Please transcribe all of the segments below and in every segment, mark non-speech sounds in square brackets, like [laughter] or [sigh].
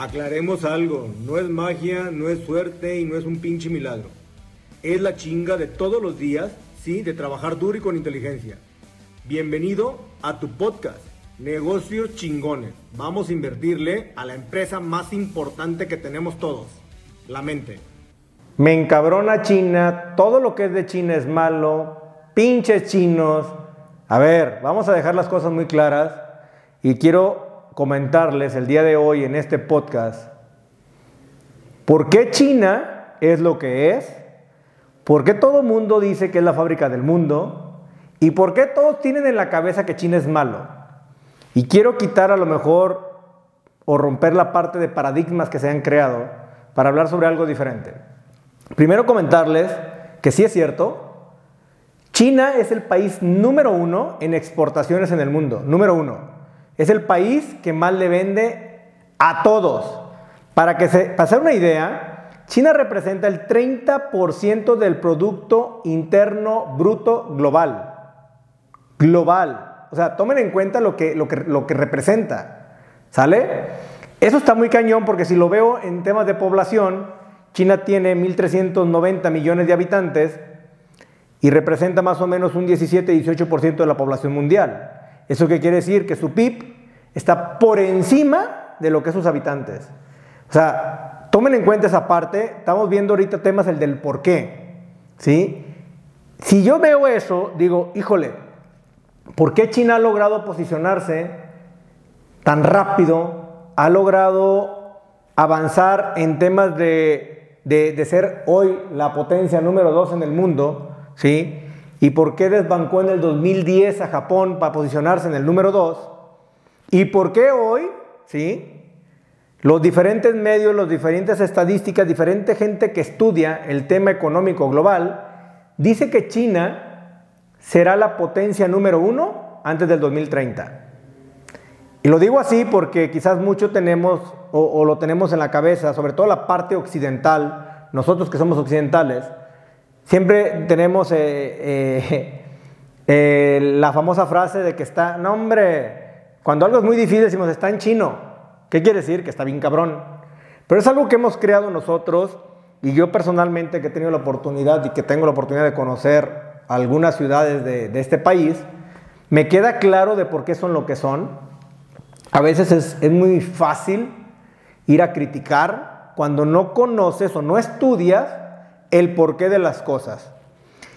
Aclaremos algo, no es magia, no es suerte y no es un pinche milagro. Es la chinga de todos los días, sí, de trabajar duro y con inteligencia. Bienvenido a tu podcast, Negocios Chingones. Vamos a invertirle a la empresa más importante que tenemos todos, la mente. Me encabrona China, todo lo que es de China es malo, pinches chinos. A ver, vamos a dejar las cosas muy claras y quiero comentarles el día de hoy en este podcast por qué China es lo que es, por qué todo mundo dice que es la fábrica del mundo y por qué todos tienen en la cabeza que China es malo. Y quiero quitar a lo mejor o romper la parte de paradigmas que se han creado para hablar sobre algo diferente. Primero comentarles que sí es cierto, China es el país número uno en exportaciones en el mundo, número uno. Es el país que más le vende a todos. Para que se para hacer una idea, China representa el 30% del Producto Interno Bruto Global. Global. O sea, tomen en cuenta lo que, lo que, lo que representa. ¿Sale? Eso está muy cañón porque si lo veo en temas de población, China tiene 1.390 millones de habitantes y representa más o menos un 17-18% de la población mundial. ¿Eso qué quiere decir? Que su PIB está por encima de lo que sus habitantes. O sea, tomen en cuenta esa parte. Estamos viendo ahorita temas el del por qué. ¿Sí? Si yo veo eso, digo, híjole, ¿por qué China ha logrado posicionarse tan rápido? Ha logrado avanzar en temas de, de, ser hoy la potencia número dos en el mundo, ¿sí? ¿Y por qué desbancó en el 2010 a Japón para posicionarse en el número 2? ¿Y por qué hoy, sí? Los diferentes medios, las diferentes estadísticas, diferente gente que estudia el tema económico global, dice que China será la potencia número uno antes del 2030. Y lo digo así porque quizás mucho tenemos o, lo tenemos en la cabeza, sobre todo la parte occidental, nosotros que somos occidentales, Siempre tenemos eh, eh, [laughs] eh, la famosa frase de que está, no hombre, cuando algo es muy difícil decimos está en chino. ¿Qué quiere decir? Que está bien cabrón. Pero es algo que hemos creado nosotros y yo personalmente que he tenido la oportunidad y que tengo la oportunidad de conocer algunas ciudades de, de este país, me queda claro de por qué son lo que son. A veces es, es muy fácil ir a criticar cuando no conoces o no estudias el porqué de las cosas.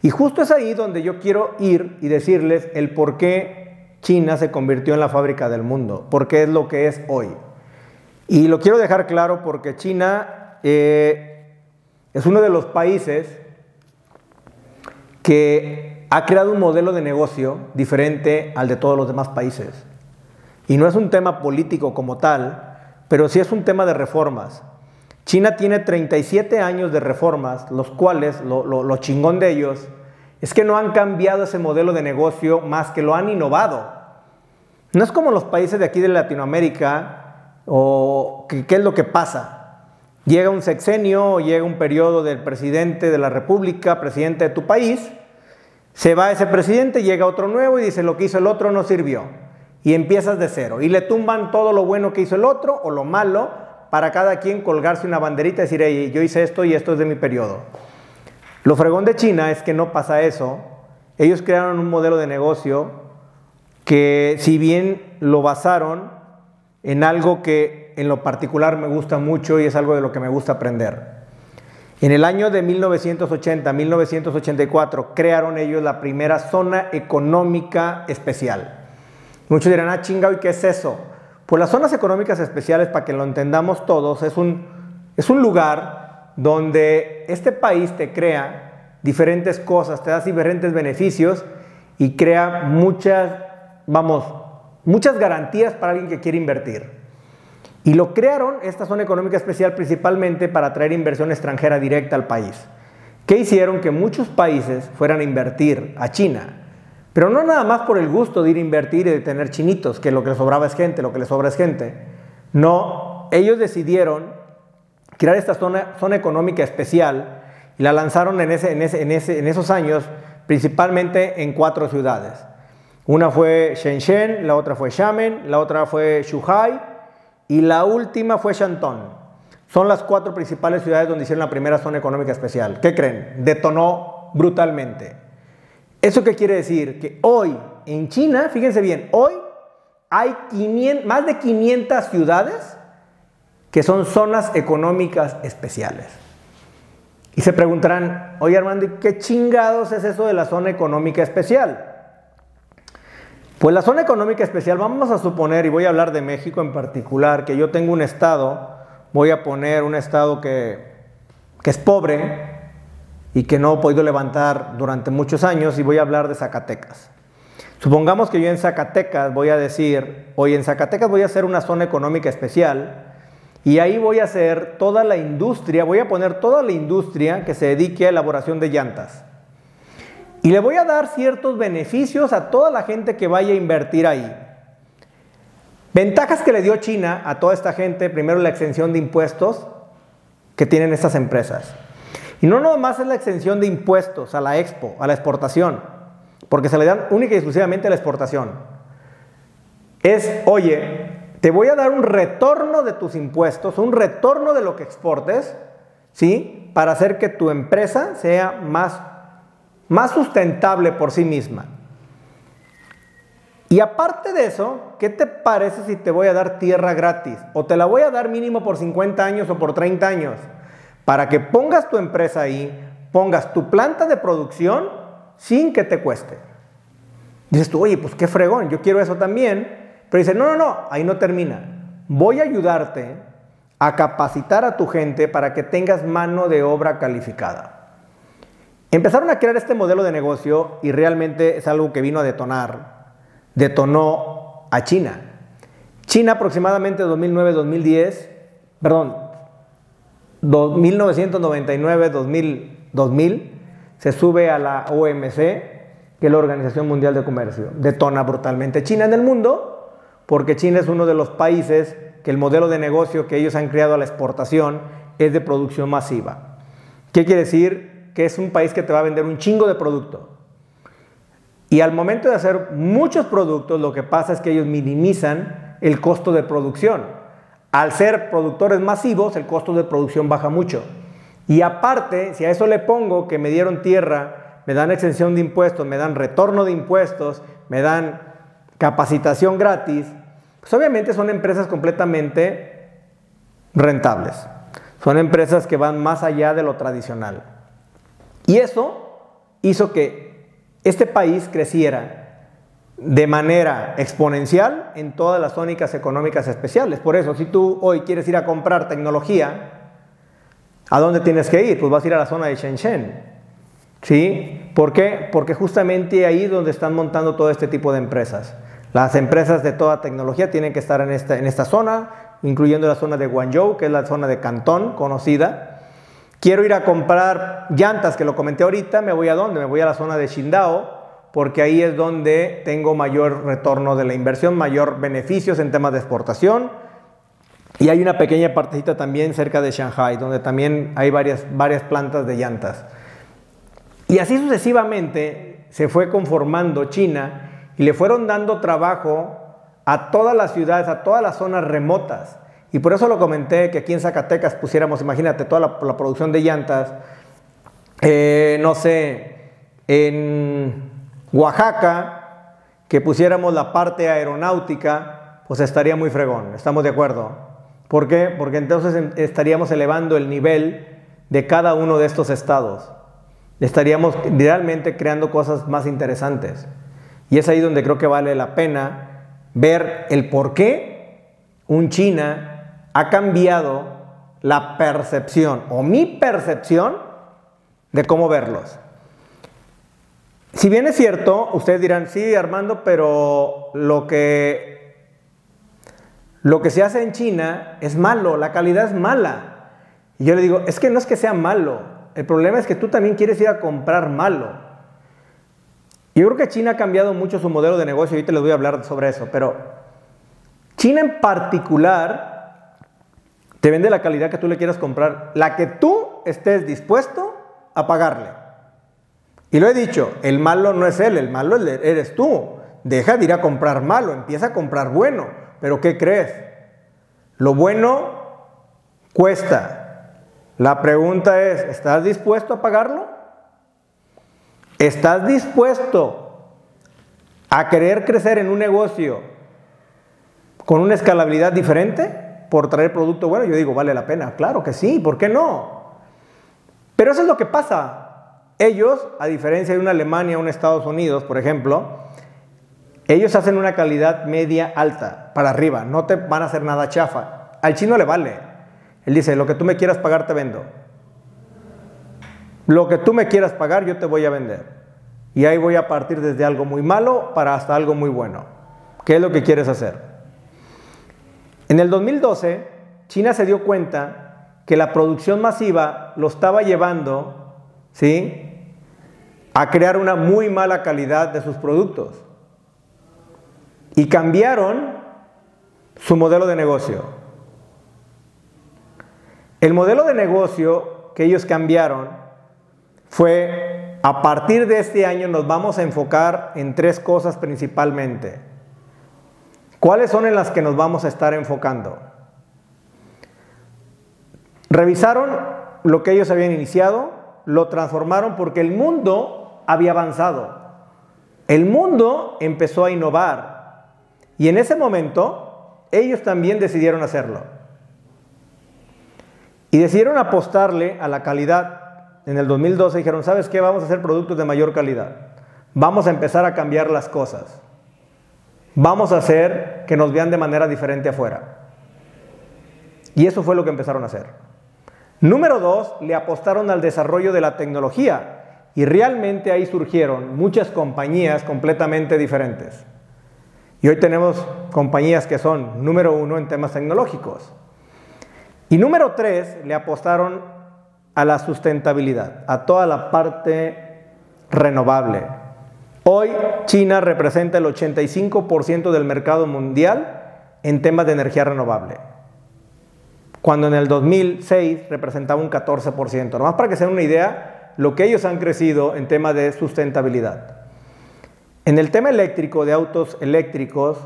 Y justo es ahí donde yo quiero ir y decirles el por qué China se convirtió en la fábrica del mundo, porque es lo que es hoy. Y lo quiero dejar claro porque China eh, es uno de los países que ha creado un modelo de negocio diferente al de todos los demás países. Y no es un tema político como tal, pero sí es un tema de reformas. China tiene 37 años de reformas, los cuales, lo, chingón de ellos, es que no han cambiado ese modelo de negocio más que lo han innovado. No es como los países de aquí de Latinoamérica, o ¿qué es lo que pasa? Llega un sexenio, llega un periodo del presidente de la República, presidente de tu país, se va ese presidente, llega otro nuevo y dice lo que hizo el otro no sirvió. Y empiezas de cero. Y le tumban todo lo bueno que hizo el otro o lo malo para cada quien colgarse una banderita y decir, yo hice esto y esto es de mi periodo. Lo fregón de China es que no pasa eso. Ellos crearon un modelo de negocio que si bien lo basaron en algo que en lo particular me gusta mucho y es algo de lo que me gusta aprender. En el año de 1980-1984 crearon ellos la primera zona económica especial. Muchos dirán, ah, chingado, ¿y qué es eso? Pues las zonas económicas especiales, para que lo entendamos todos, es un, es un lugar donde este país te crea diferentes cosas, te da diferentes beneficios y crea muchas, vamos, muchas garantías para alguien que quiere invertir. Y lo crearon, esta zona económica especial, principalmente para atraer inversión extranjera directa al país. ¿Qué hicieron? Que muchos países fueran a invertir a China. Pero no nada más por el gusto de ir a invertir y de tener chinitos, que lo que les sobraba es gente, lo que les sobra es gente. No, ellos decidieron crear esta zona, zona económica especial y la lanzaron en esos años principalmente en cuatro ciudades. Una fue Shenzhen, la otra fue Xiamen, la otra fue Shuhai y la última fue Shanton. Son las cuatro principales ciudades donde hicieron la primera zona económica especial. ¿Qué creen? Detonó brutalmente. ¿Eso qué quiere decir? Que hoy en China, fíjense bien, hoy hay más de 500 ciudades que son zonas económicas especiales. Y se preguntarán, oye Armando, ¿qué chingados es eso de la zona económica especial? Pues la zona económica especial, vamos a suponer, y voy a hablar de México en particular, que yo tengo un estado, voy a poner un estado que, es pobre y que no he podido levantar durante muchos años, y voy a hablar de Zacatecas. Supongamos que yo en Zacatecas voy a decir, hoy en Zacatecas voy a hacer una zona económica especial, y ahí voy a hacer toda la industria, voy a poner toda la industria que se dedique a elaboración de llantas. Y le voy a dar ciertos beneficios a toda la gente que vaya a invertir ahí. Ventajas que le dio China a toda esta gente, primero la exención de impuestos que tienen estas empresas. Y no nomás es la exención de impuestos a la expo, a la exportación, porque se le dan única y exclusivamente a la exportación. Es, oye, te voy a dar un retorno de tus impuestos, un retorno de lo que exportes, ¿sí? Para hacer que tu empresa sea más, más sustentable por sí misma. Y aparte de eso, ¿qué te parece si te voy a dar tierra gratis? O te la voy a dar mínimo por 50 años o por 30 años, para que pongas tu empresa ahí, pongas tu planta de producción sin que te cueste. Dices tú, oye, pues qué fregón, yo quiero eso también. Pero dice, no, no, no, ahí no termina. Voy a ayudarte a capacitar a tu gente para que tengas mano de obra calificada. Empezaron a crear este modelo de negocio y realmente es algo que vino a detonar. Detonó a China. China aproximadamente 2009-2010, perdón, 1999-2000, se sube a la OMC, que es la Organización Mundial de Comercio. Detona brutalmente China en el mundo porque China es uno de los países que el modelo de negocio que ellos han creado a la exportación es de producción masiva. ¿Qué quiere decir? Que es un país que te va a vender un chingo de producto. Y al momento de hacer muchos productos, lo que pasa es que ellos minimizan el costo de producción. Al ser productores masivos, el costo de producción baja mucho. Y aparte, si a eso le pongo que me dieron tierra, me dan exención de impuestos, me dan retorno de impuestos, me dan capacitación gratis, pues obviamente son empresas completamente rentables. Son empresas que van más allá de lo tradicional. Y eso hizo que este país creciera de manera exponencial en todas las zónicas económicas especiales. Por eso, si tú hoy quieres ir a comprar tecnología, ¿a dónde tienes que ir? Pues vas a ir a la zona de Shenzhen. ¿Sí? ¿Por qué? Porque justamente ahí es donde están montando todo este tipo de empresas. Las empresas de toda tecnología tienen que estar en esta, en esta zona, incluyendo la zona de Guangzhou, que es la zona de Cantón conocida. Quiero ir a comprar llantas, que lo comenté ahorita, ¿me voy a dónde? Me voy a la zona de Qingdao, porque ahí es donde tengo mayor retorno de la inversión, mayor beneficios en temas de exportación. Y hay una pequeña partecita también cerca de Shanghai, donde también hay varias, varias plantas de llantas. Y así sucesivamente se fue conformando China y le fueron dando trabajo a todas las ciudades, a todas las zonas remotas. Y por eso lo comenté que aquí en Zacatecas pusiéramos, imagínate, toda la, producción de llantas, eh, no sé, en Oaxaca, que pusiéramos la parte aeronáutica, pues estaría muy fregón, estamos de acuerdo. ¿Por qué? Porque entonces estaríamos elevando el nivel de cada uno de estos estados. Estaríamos realmente creando cosas más interesantes. Y es ahí donde creo que vale la pena ver el por qué un China ha cambiado la percepción o mi percepción de cómo verlos. Si bien es cierto, ustedes dirán, sí, Armando, pero lo que, lo que se hace en China es malo, la calidad es mala. Y yo le digo, es que no es que sea malo, el problema es que tú también quieres ir a comprar malo. Yo creo que China ha cambiado mucho su modelo de negocio, ahorita les voy a hablar sobre eso, pero China en particular te vende la calidad que tú le quieras comprar, la que tú estés dispuesto a pagarle. Y lo he dicho, el malo no es él, el malo eres tú. Deja de ir a comprar malo, empieza a comprar bueno. Pero ¿qué crees? Lo bueno cuesta. La pregunta es, ¿estás dispuesto a pagarlo? ¿Estás dispuesto a querer crecer en un negocio con una escalabilidad diferente por traer producto bueno? Yo digo, vale la pena. Claro que sí, ¿por qué no? Pero eso es lo que pasa. Ellos, a diferencia de una Alemania un Estados Unidos, por ejemplo, ellos hacen una calidad media alta, para arriba, no te van a hacer nada chafa. Al chino le vale. Él dice, lo que tú me quieras pagar, te vendo. Lo que tú me quieras pagar, yo te voy a vender. Y ahí voy a partir desde algo muy malo para hasta algo muy bueno. ¿Qué es lo que quieres hacer? En el 2012, China se dio cuenta que la producción masiva lo estaba llevando, ¿sí? A crear una muy mala calidad de sus productos y cambiaron su modelo de negocio. El modelo de negocio que ellos cambiaron fue, a partir de este año nos vamos a enfocar en tres cosas principalmente. ¿Cuáles son en las que nos vamos a estar enfocando? Revisaron lo que ellos habían iniciado, lo transformaron porque el mundo había avanzado. El mundo empezó a innovar, y en ese momento, ellos también decidieron hacerlo. Y decidieron apostarle a la calidad. En el 2012 dijeron, ¿sabes qué? Vamos a hacer productos de mayor calidad. Vamos a empezar a cambiar las cosas. Vamos a hacer que nos vean de manera diferente afuera. Y eso fue lo que empezaron a hacer. Número dos, le apostaron al desarrollo de la tecnología. Y realmente ahí surgieron muchas compañías completamente diferentes. Y hoy tenemos compañías que son número uno en temas tecnológicos. Y número tres, le apostaron a la sustentabilidad, a toda la parte renovable. Hoy China representa el 85% del mercado mundial en temas de energía renovable, cuando en el 2006 representaba un 14%. Nomás para que se den una idea, lo que ellos han crecido en temas de sustentabilidad. En el tema eléctrico, de autos eléctricos,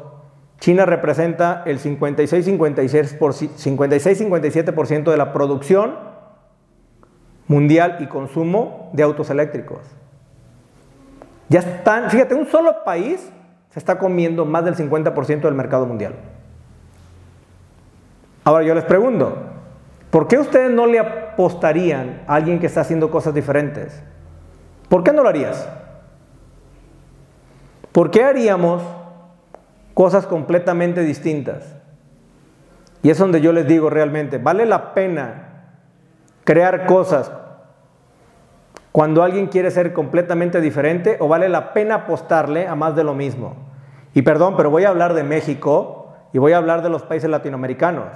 China representa el 56-57% de la producción mundial y consumo de autos eléctricos. Ya están, fíjate, un solo país se está comiendo más del 50% del mercado mundial. Ahora yo les pregunto, ¿por qué ustedes no le apostarían a alguien que está haciendo cosas diferentes? ¿Por qué no lo harías? ¿Por qué haríamos cosas completamente distintas? Y es donde yo les digo realmente, ¿vale la pena crear cosas cuando alguien quiere ser completamente diferente o vale la pena apostarle a más de lo mismo? Y perdón, pero voy a hablar de México y voy a hablar de los países latinoamericanos.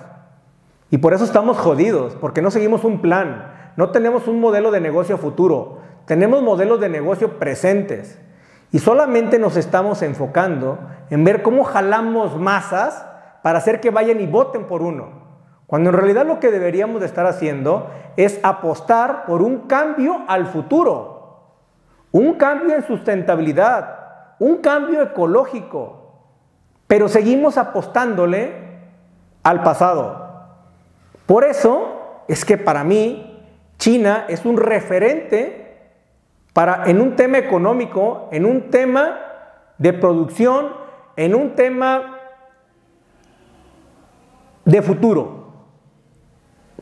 Y por eso estamos jodidos, porque no seguimos un plan, no tenemos un modelo de negocio futuro, tenemos modelos de negocio presentes. Y solamente nos estamos enfocando en ver cómo jalamos masas para hacer que vayan y voten por uno. Cuando en realidad lo que deberíamos de estar haciendo es apostar por un cambio al futuro, un cambio en sustentabilidad, un cambio ecológico, pero seguimos apostándole al pasado. Por eso es que para mí China es un referente para en un tema económico, en un tema de producción, en un tema de futuro.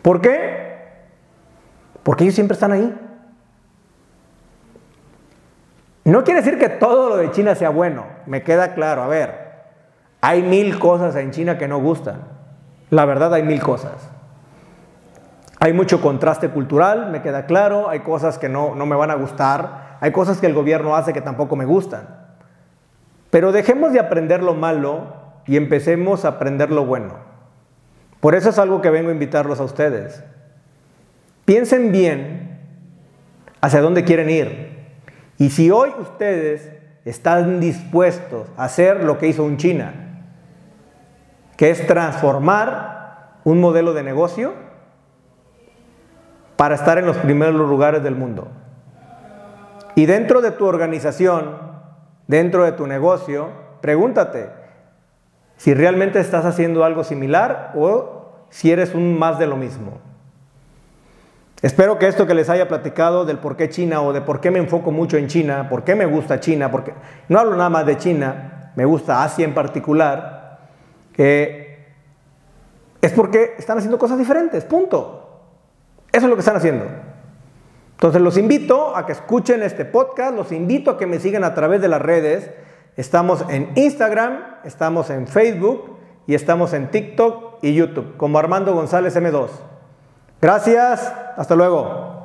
¿Por qué? Porque ellos siempre están ahí. No quiere decir que todo lo de China sea bueno, me queda claro. A ver, hay mil cosas en China que no gustan. La verdad hay mil cosas. Hay mucho contraste cultural, me queda claro, hay cosas que no, no me van a gustar, hay cosas que el gobierno hace que tampoco me gustan. Pero dejemos de aprender lo malo y empecemos a aprender lo bueno. Por eso es algo que vengo a invitarlos a ustedes. Piensen bien hacia dónde quieren ir. Y si hoy ustedes están dispuestos a hacer lo que hizo un China, que es transformar un modelo de negocio, para estar en los primeros lugares del mundo. Y dentro de tu organización, dentro de tu negocio, pregúntate si realmente estás haciendo algo similar o si eres un más de lo mismo. Espero que esto que les haya platicado del por qué China o de por qué me enfoco mucho en China, por qué me gusta China, porque no hablo nada más de China, me gusta Asia en particular, es porque están haciendo cosas diferentes, punto. Eso es lo que están haciendo. Entonces los invito a que escuchen este podcast, los invito a que me sigan a través de las redes. Estamos en Instagram, estamos en Facebook y estamos en TikTok y YouTube como Armando González M2. Gracias, hasta luego.